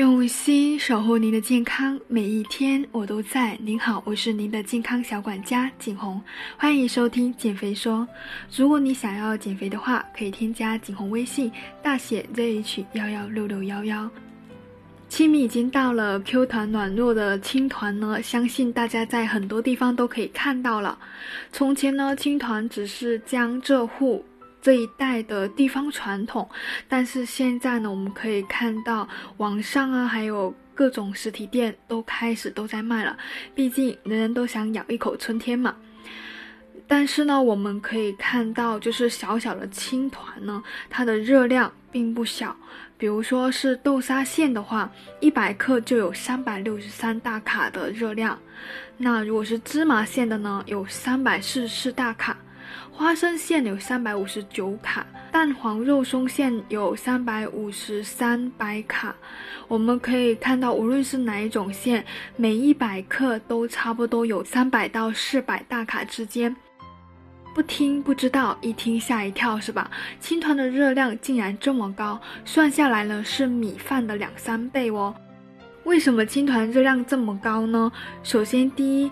用心守护您的健康，每一天我都在。您好，我是您的健康小管家景红，欢迎收听减肥说。如果你想要减肥的话，可以添加景红微信，大写 ZH 幺幺六六幺幺。清明已经到了，Q 团暖糯的青团呢，相信大家在很多地方都可以看到了。从前呢，青团只是江浙沪。这一代的地方传统，但是现在呢，我们可以看到网上啊，还有各种实体店都开始都在卖了。毕竟人人都想咬一口春天嘛。但是呢，我们可以看到，就是小小的青团呢，它的热量并不小。比如说是豆沙馅的话，一百克就有三百六十三大卡的热量。那如果是芝麻馅的呢，有三百四十四大卡。花生馅有三百五十九卡，蛋黄肉松馅有三百五十三百卡。我们可以看到，无论是哪一种馅，每一百克都差不多有三百到四百大卡之间。不听不知道，一听吓一跳，是吧？青团的热量竟然这么高，算下来呢是米饭的两三倍哦。为什么青团热量这么高呢？首先，第一，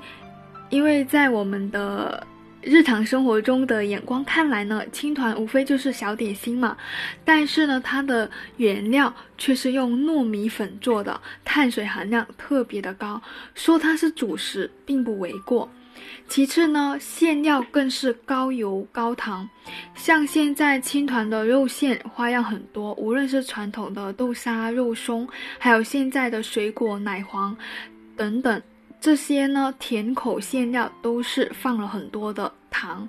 因为在我们的日常生活中的眼光看来呢，青团无非就是小点心嘛，但是呢，它的原料却是用糯米粉做的，碳水含量特别的高，说它是主食并不为过。其次呢，馅料更是高油高糖，像现在青团的肉馅花样很多，无论是传统的豆沙肉松，还有现在的水果奶黄等等。这些呢，甜口馅料都是放了很多的糖。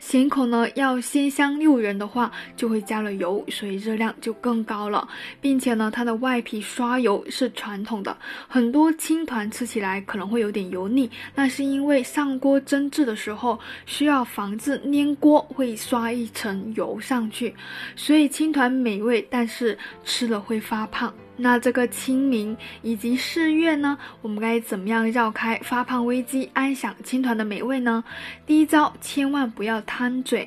咸口呢，要鲜香诱人的话，就会加了油，所以热量就更高了，并且呢，它的外皮刷油是传统的，很多青团吃起来可能会有点油腻，那是因为上锅蒸制的时候需要防止粘锅，会刷一层油上去，所以青团美味，但是吃了会发胖。那这个清明以及四月呢，我们该怎么样绕开发胖危机，安享青团的美味呢？第一招，千万不要贪嘴，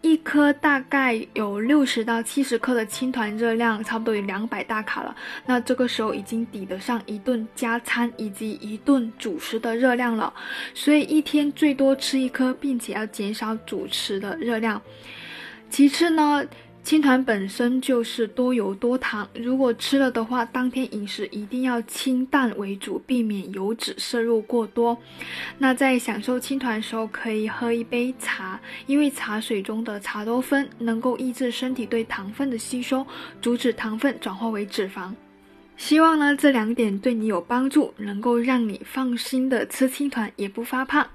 一颗大概有六十到七十克的青团，热量差不多有两百大卡了。那这个时候已经抵得上一顿加餐以及一顿主食的热量了，所以一天最多吃一颗，并且要减少主食的热量。其次呢？青团本身就是多油多糖，如果吃了的话，当天饮食一定要清淡为主，避免油脂摄入过多。那在享受青团的时候，可以喝一杯茶，因为茶水中的茶多酚能够抑制身体对糖分的吸收，阻止糖分转化为脂肪。希望呢这两点对你有帮助，能够让你放心的吃青团，也不发胖。